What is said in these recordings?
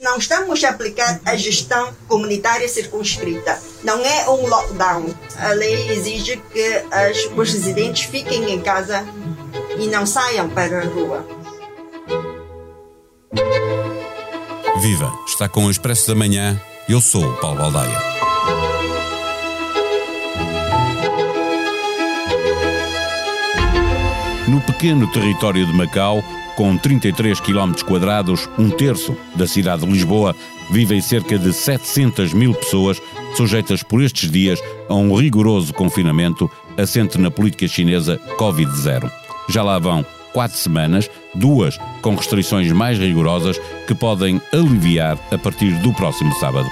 Não estamos a aplicar a gestão comunitária circunscrita. Não é um lockdown. A lei exige que as, os residentes fiquem em casa e não saiam para a rua. Viva! Está com o Expresso da Manhã. Eu sou o Paulo Baldaia. No pequeno território de Macau, com 33 km um terço da cidade de Lisboa, vivem cerca de 700 mil pessoas sujeitas por estes dias a um rigoroso confinamento assente na política chinesa Covid-0. Já lá vão quatro semanas, duas com restrições mais rigorosas que podem aliviar a partir do próximo sábado.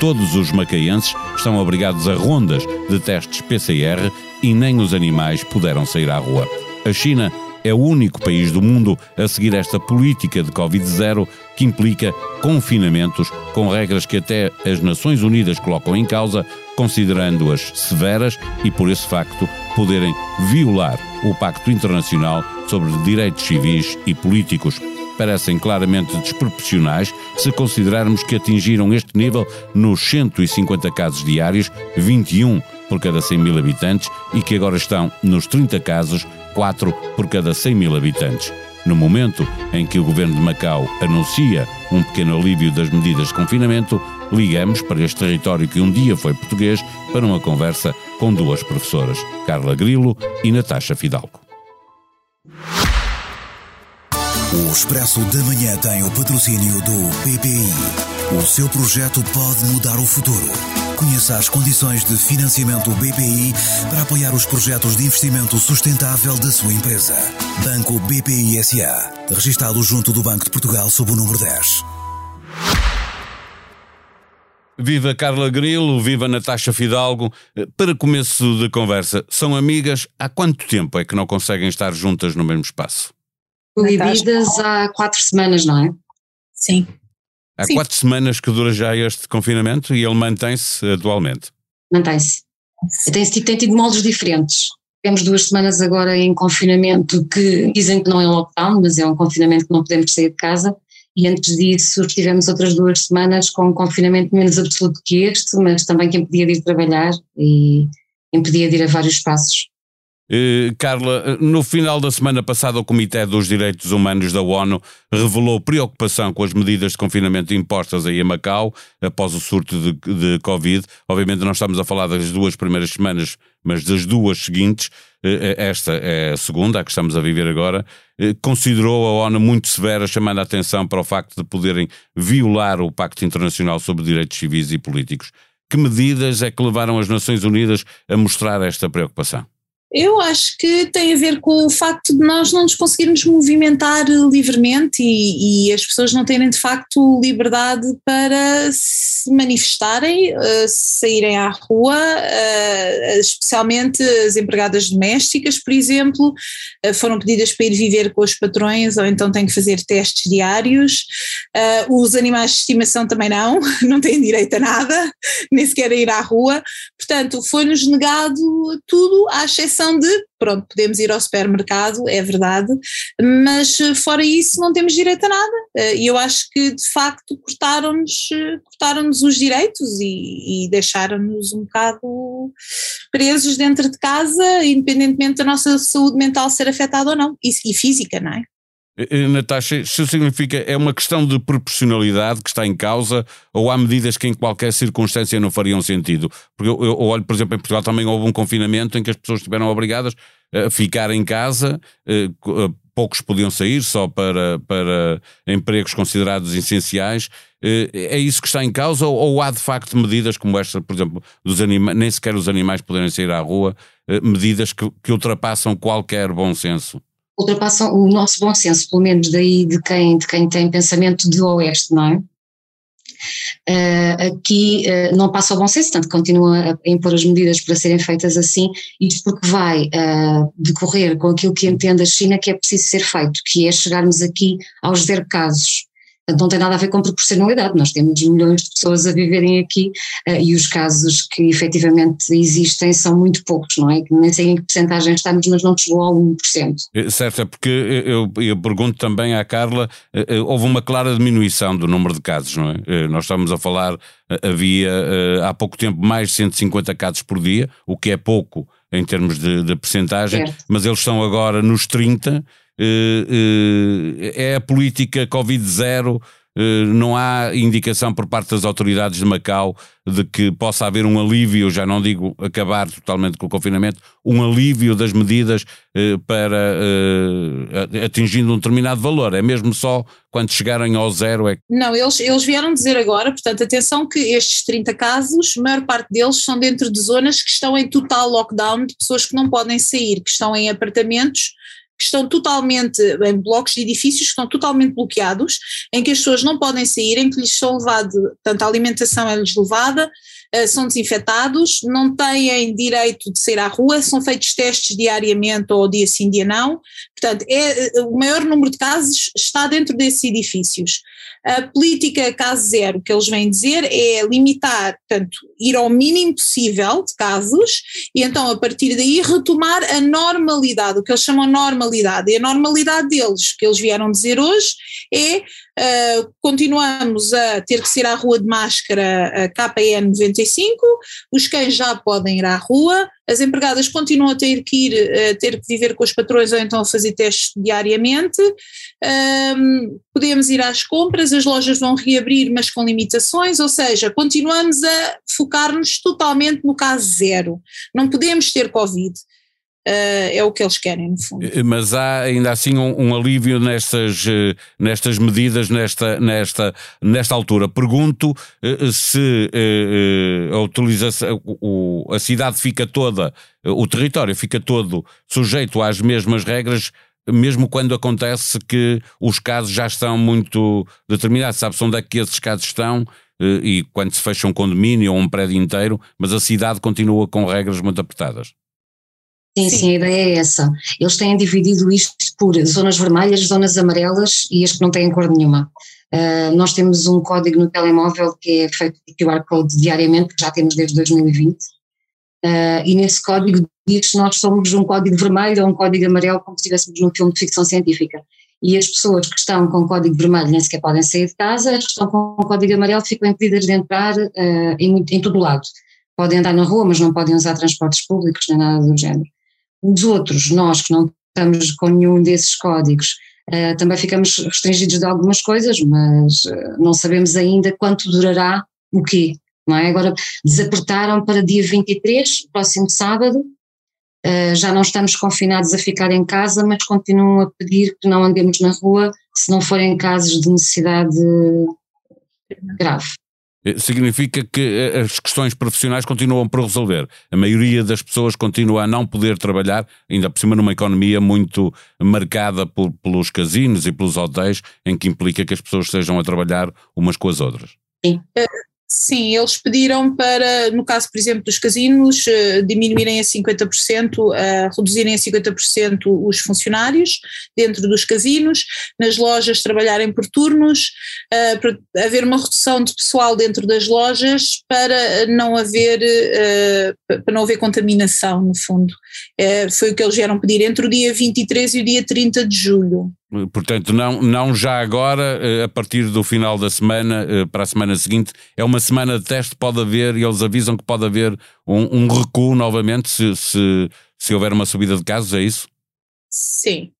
Todos os macaenses estão obrigados a rondas de testes PCR e nem os animais puderam sair à rua. A China é o único país do mundo a seguir esta política de Covid-0 que implica confinamentos com regras que até as Nações Unidas colocam em causa, considerando-as severas e, por esse facto, poderem violar o Pacto Internacional sobre Direitos Civis e Políticos. Parecem claramente desproporcionais se considerarmos que atingiram este nível nos 150 casos diários, 21 por cada 100 mil habitantes, e que agora estão nos 30 casos 4 por cada 100 mil habitantes. No momento em que o governo de Macau anuncia um pequeno alívio das medidas de confinamento, ligamos para este território que um dia foi português para uma conversa com duas professoras, Carla Grilo e Natasha Fidalgo. O Expresso da Manhã tem o patrocínio do BPI. O seu projeto pode mudar o futuro. Conheça as condições de financiamento BPI para apoiar os projetos de investimento sustentável da sua empresa. Banco BPI SA. Registado junto do Banco de Portugal sob o número 10. Viva Carla Grilo, viva Natasha Fidalgo. Para começo de conversa, são amigas há quanto tempo é que não conseguem estar juntas no mesmo espaço? Proibidas há quatro semanas, não é? Sim. Há Sim. quatro semanas que dura já este confinamento e ele mantém-se atualmente. Mantém-se. Tem, tido- tem tido moldes diferentes. Temos duas semanas agora em confinamento que dizem que não é lockdown, mas é um confinamento que não podemos sair de casa. E antes disso tivemos outras duas semanas com um confinamento menos absoluto que este, mas também que impedia de ir trabalhar e impedia de ir a vários espaços. Eh, Carla, no final da semana passada, o Comitê dos Direitos Humanos da ONU revelou preocupação com as medidas de confinamento impostas aí a Macau após o surto de, de Covid. Obviamente, não estamos a falar das duas primeiras semanas, mas das duas seguintes. Eh, Esta é a segunda, a que estamos a viver agora. Eh, Considerou a ONU muito severa, chamando a atenção para o facto de poderem violar o Pacto Internacional sobre Direitos Civis e Políticos. Que medidas é que levaram as Nações Unidas a mostrar esta preocupação? Eu acho que tem a ver com o facto de nós não nos conseguirmos movimentar livremente e, e as pessoas não terem de facto liberdade para se manifestarem, eh, saírem à rua, eh, especialmente as empregadas domésticas, por exemplo, eh, foram pedidas para ir viver com os patrões ou então têm que fazer testes diários. Os animais de estimação também não, não têm direito a nada, nem sequer a ir à rua. Portanto, foi-nos negado tudo, à exceção de, pronto, podemos ir ao supermercado, é verdade, mas eh, fora isso não temos direito a nada. Eh, E eu acho que, de facto, cortaram-nos eh, cortaram os direitos e, e deixaram-nos um bocado presos dentro de casa, independentemente da nossa saúde mental ser afetada ou não, e, e física, não é? Eh, eh, Natasha, isso significa é uma questão de proporcionalidade que está em causa ou há medidas que em qualquer circunstância não fariam sentido? Porque eu, eu olho, por exemplo, em Portugal também houve um confinamento em que as pessoas estiveram obrigadas a ficar em casa, eh, co- poucos podiam sair só para, para empregos considerados essenciais. É isso que está em causa ou, há de facto medidas como esta, por exemplo, dos anima nem sequer os animais poderem sair à rua, medidas que, que ultrapassam qualquer bom senso? Ultrapassam o nosso bom senso, pelo menos daí de quem, de quem tem pensamento de oeste, não é? Eh, aqui eh, não passa o bom senso, tanto que continua a impor as medidas para serem feitas assim, isto porque vai eh, decorrer com aquilo que entende a China que é preciso ser feito, que é chegarmos aqui aos zero casos. Portanto, não tem nada a ver com proporcionalidade. Nós temos milhões de pessoas a viverem aqui uh, e os casos que efetivamente existem são muito poucos, não é? Nem sei em que porcentagem estamos, mas não chegou ao 1%. É, certo, é porque eu, eu pergunto também à Carla, eh, eh, houve uma clara diminuição do número de casos, não é? Nós estamos a falar, havia há pouco tempo mais de 150 casos por dia, o que é pouco em termos de, de percentagem, mas eles estão agora nos 30 eh, eh, é a política Covid-0 eh, não há indicação por parte das autoridades de Macau de que possa haver um alívio, já não digo acabar totalmente com o confinamento, um alívio das medidas para atingindo um determinado valor. É mesmo só quando chegarem ao zero é Não, eles, eles vieram dizer agora, portanto, atenção que estes 30 casos, a maior parte deles são dentro de zonas que estão em total lockdown, de pessoas que não podem sair, que estão em apartamentos que estão totalmente, em blocos de edifícios que estão totalmente bloqueados, em que as pessoas não podem sair, em que lhes são levado, portanto a alimentação é-lhes levada, uh, são desinfetados, não têm direito de sair à rua, são feitos testes diariamente ou dia sim, dia não, portanto é, eh, o maior número de casos está dentro desses edifícios. A política caso zero que eles vêm dizer é limitar, portanto, ir ao mínimo possível de casos e então a partir daí retomar a normalidade, o que eles chamam normalidade. E a normalidade deles, que eles vieram dizer hoje, é Uh, continuamos a ter que sair à rua de máscara a KPN95, os cães já podem ir à rua, as empregadas continuam a ter que ir, a ter que viver com os patrões ou então a fazer testes diariamente, um, podemos ir às compras, as lojas vão reabrir, mas com limitações, ou seja, continuamos a focar-nos totalmente no caso zero. Não podemos ter Covid. Uh, é o que eles querem, no fundo. Eh, mas há ainda assim um, um, alívio nestas, eh, nestas medidas, nesta, nesta, nesta altura. Pergunto se a utilização, a cidade fica toda, o território fica todo sujeito às mesmas regras, mesmo quando acontece que os casos já estão muito determinados. Sabe-se onde é que esses casos estão? E quando se fecha um condomínio ou um prédio inteiro, mas a cidade continua com regras muito apertadas. Sim, sim, a ideia é essa. Eles têm dividido isto por zonas vermelhas, zonas amarelas e as que não têm cor nenhuma. Uh, nós temos um código no telemóvel que é feito por QR Code diariamente, que já temos desde 2020, uh, ah, e nesse código diz que nós somos um código vermelho ou um código amarelo, como se estivéssemos num filme de ficção científica. E as pessoas que estão com código vermelho nem sequer podem sair de casa, as que estão com código amarelo ficam impedidas de entrar uh, em, em todo o lado. Podem andar na rua, mas não podem usar transportes públicos nem nada do género. Os outros, nós que não estamos com nenhum desses códigos, uh, também ficamos restringidos de algumas coisas, mas uh, não sabemos ainda quanto durará o quê. Não é? Agora desapertaram para dia 23, próximo sábado, uh, já não estamos confinados a ficar em casa, mas continuam a pedir que não andemos na rua se não forem casos de necessidade grave. Eh, significa que eh, as questões profissionais continuam por resolver. A maioria das pessoas continua a não poder trabalhar, ainda por cima numa economia muito marcada por, pelos casinos e pelos hotéis, em que implica que as pessoas estejam a trabalhar umas com as outras. Sim. Eh, Sim, eles pediram para, no caso, por exemplo, dos casinos, uh, diminuírem a 50%, uh, reduzirem a 50% os funcionários dentro dos casinos, nas lojas trabalharem por turnos, uh, para haver uma redução de pessoal dentro das lojas para não haver, uh, para não haver contaminação, no fundo. foi o que eles vieram pedir entre o dia 23 e o dia 30 de julho. Portanto, não, não já agora, eh, a partir do final da semana, eh, para a semana seguinte, é uma semana de teste, pode haver, e eles avisam que pode haver um, um recuo novamente se, se, se houver uma subida de casos, é isso? Sim.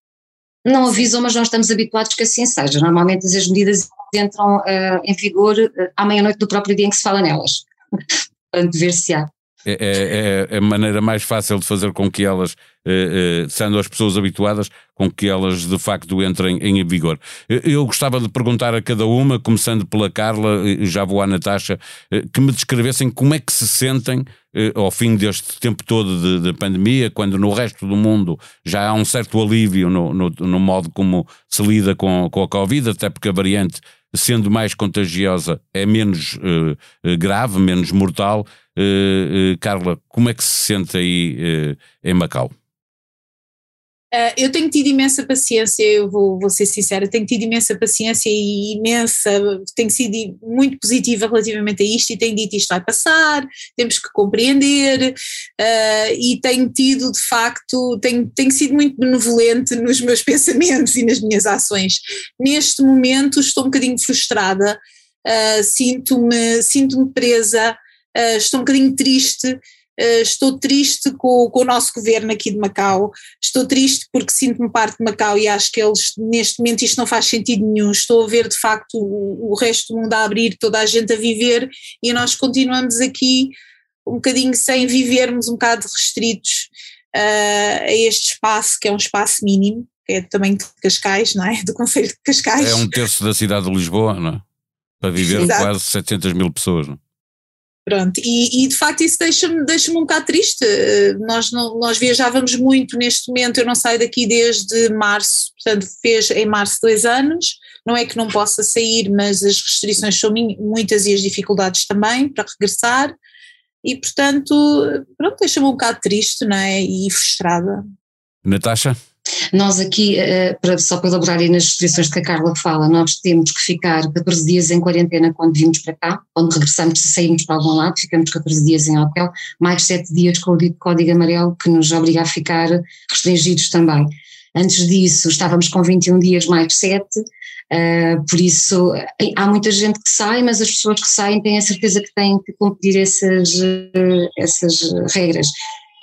Não avisam, mas nós estamos habituados que assim seja. Normalmente as medidas entram uh, em vigor uh, à meia-noite do próprio dia em que se fala nelas. Portanto, ver se há. É, é, é, a maneira mais fácil de fazer com que elas, eh, eh, sendo as pessoas habituadas, com que elas de facto entrem em vigor. Eu gostava de perguntar a cada uma, começando pela Carla, já vou à Natasha, eh, que me descrevessem como é que se sentem ao fim deste tempo todo de, de, pandemia, quando no resto do mundo já há um certo alívio no, no, no modo como se lida com, com a Covid, até porque a variante sendo mais contagiosa, é menos uh, grave, menos mortal. Uh, Carla, como é que se sente aí em Macau? Uh, eu tenho tido imensa paciência, eu vou, vou, ser sincera, tenho tido imensa paciência e imensa, tenho sido muito positiva relativamente a isto e tenho dito isto vai passar, temos que compreender uh, e tenho tido de facto, tenho, tenho sido muito benevolente nos meus pensamentos e nas minhas ações. Neste momento estou um bocadinho frustrada, uh, sinto-me sinto presa, estou um bocadinho triste estou triste com, com, o nosso governo aqui de Macau, estou triste porque sinto-me parte de Macau e acho que eles, neste momento, isto não faz sentido nenhum. Estou a ver de facto o, o resto do mundo a abrir, toda a gente a viver e nós continuamos aqui um bocadinho sem vivermos, um bocado restritos uh, a este espaço, que é um espaço mínimo, que é também de Cascais, não é? Do Conselho de Cascais. É um terço da cidade de Lisboa, não é? Para viver Exato. quase 700 mil pessoas, não é? Pronto, e, e, de facto isso deixa-me deixa um bocado triste. Nós, não, nós viajávamos muito neste momento, eu não saio daqui desde março, portanto fez em março dois anos, não é que não possa sair, mas as restrições são muitas e as dificuldades também para regressar, e portanto, pronto, deixa-me um bocado triste não é? e frustrada. Natasha? Nós aqui, eh, para, só para elaborar aí nas restrições que a Carla fala, nós temos que ficar 14 dias em quarentena quando vimos para cá, quando regressamos, se saímos para algum lado, ficamos 14 dias em hotel, mais 7 dias com o código amarelo que nos obriga a ficar restringidos também. Antes disso estávamos com 21 dias mais 7, Uh, por isso, há muita gente que sai, mas as pessoas que saem têm a certeza que têm que cumprir essas, essas regras.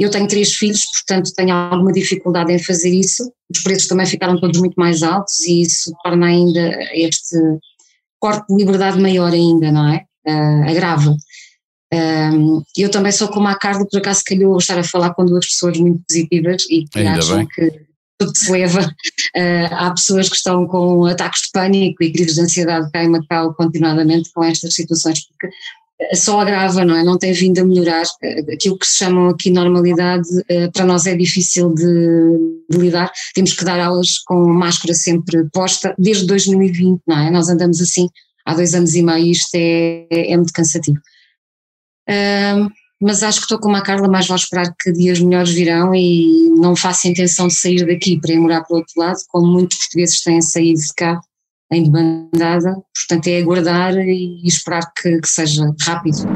Eu tenho três filhos, portanto tenho alguma dificuldade em fazer isso. Os preços também ficaram todos muito mais altos e isso torna ainda este corte de liberdade maior ainda, não é? Uh, agrava. Um, eu também sou como a Carla, por acaso calhou estar a falar com duas pessoas muito positivas e que ainda acham bem. que tudo se leva. Uh, há pessoas que estão com ataques de pânico e crises de ansiedade cá em Macau continuadamente com estas situações, porque só agrava, não é? Não tem vindo a melhorar. Aquilo que se chamam aqui normalidade, eh, para nós é difícil de, de, lidar. Temos que dar aulas com máscara sempre posta, desde 2020, não é? Nós andamos assim há dois anos e meio e isto é, é muito cansativo. Um, mas acho que estou com a Carla, mais vale esperar que dias melhores virão e não faço intenção de sair daqui para ir morar para o outro lado, como muitos portugueses têm saído de cá em demandada, portanto é aguardar e esperar que, que seja rápido.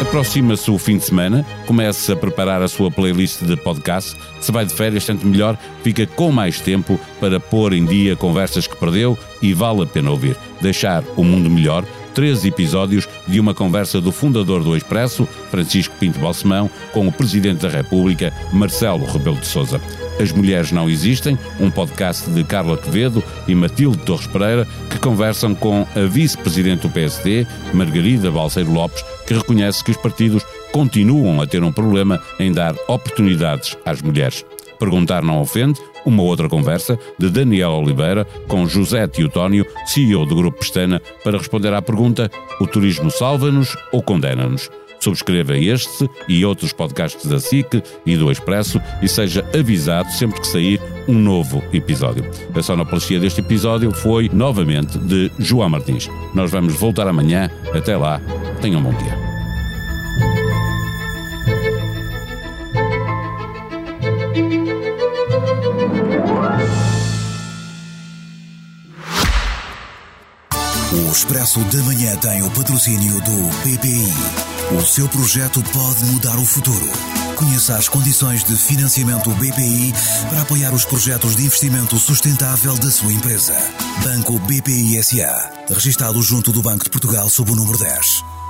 Aproxima-se o fim de semana, comece a preparar a sua playlist de podcast. Se vai de férias, tanto melhor, fica com mais tempo para pôr em dia conversas que perdeu e vale a pena ouvir. Deixar o mundo melhor três episódios de uma conversa do fundador do Expresso, Francisco Pinto Balsemão, com o Presidente da República, Marcelo Rebelo de Sousa. As Mulheres Não Existem, um podcast de Carla Quevedo e Matilde Torres Pereira, que conversam com a vice-presidente do PSD, Margarida Balseiro Lopes, que reconhece que os partidos continuam a ter um problema em dar oportunidades às mulheres. Perguntar não ofende, uma outra conversa de Daniel Oliveira com José Teotónio, CEO do Grupo Pestana, para responder à pergunta: o turismo salva-nos ou condena-nos? Subscreva este e outros podcasts da SIC e do Expresso e seja avisado sempre que sair um novo episódio. A sonoplastia deste episódio foi, novamente, de João Martins. Nós vamos voltar amanhã. Até lá. Tenham um bom dia. O Expresso da Manhã tem o patrocínio do BPI. O seu projeto pode mudar o futuro. Conheça as condições de financiamento BPI para apoiar os projetos de investimento sustentável da sua empresa. Banco BPI SA. Registrado junto do Banco de Portugal sob o número 10.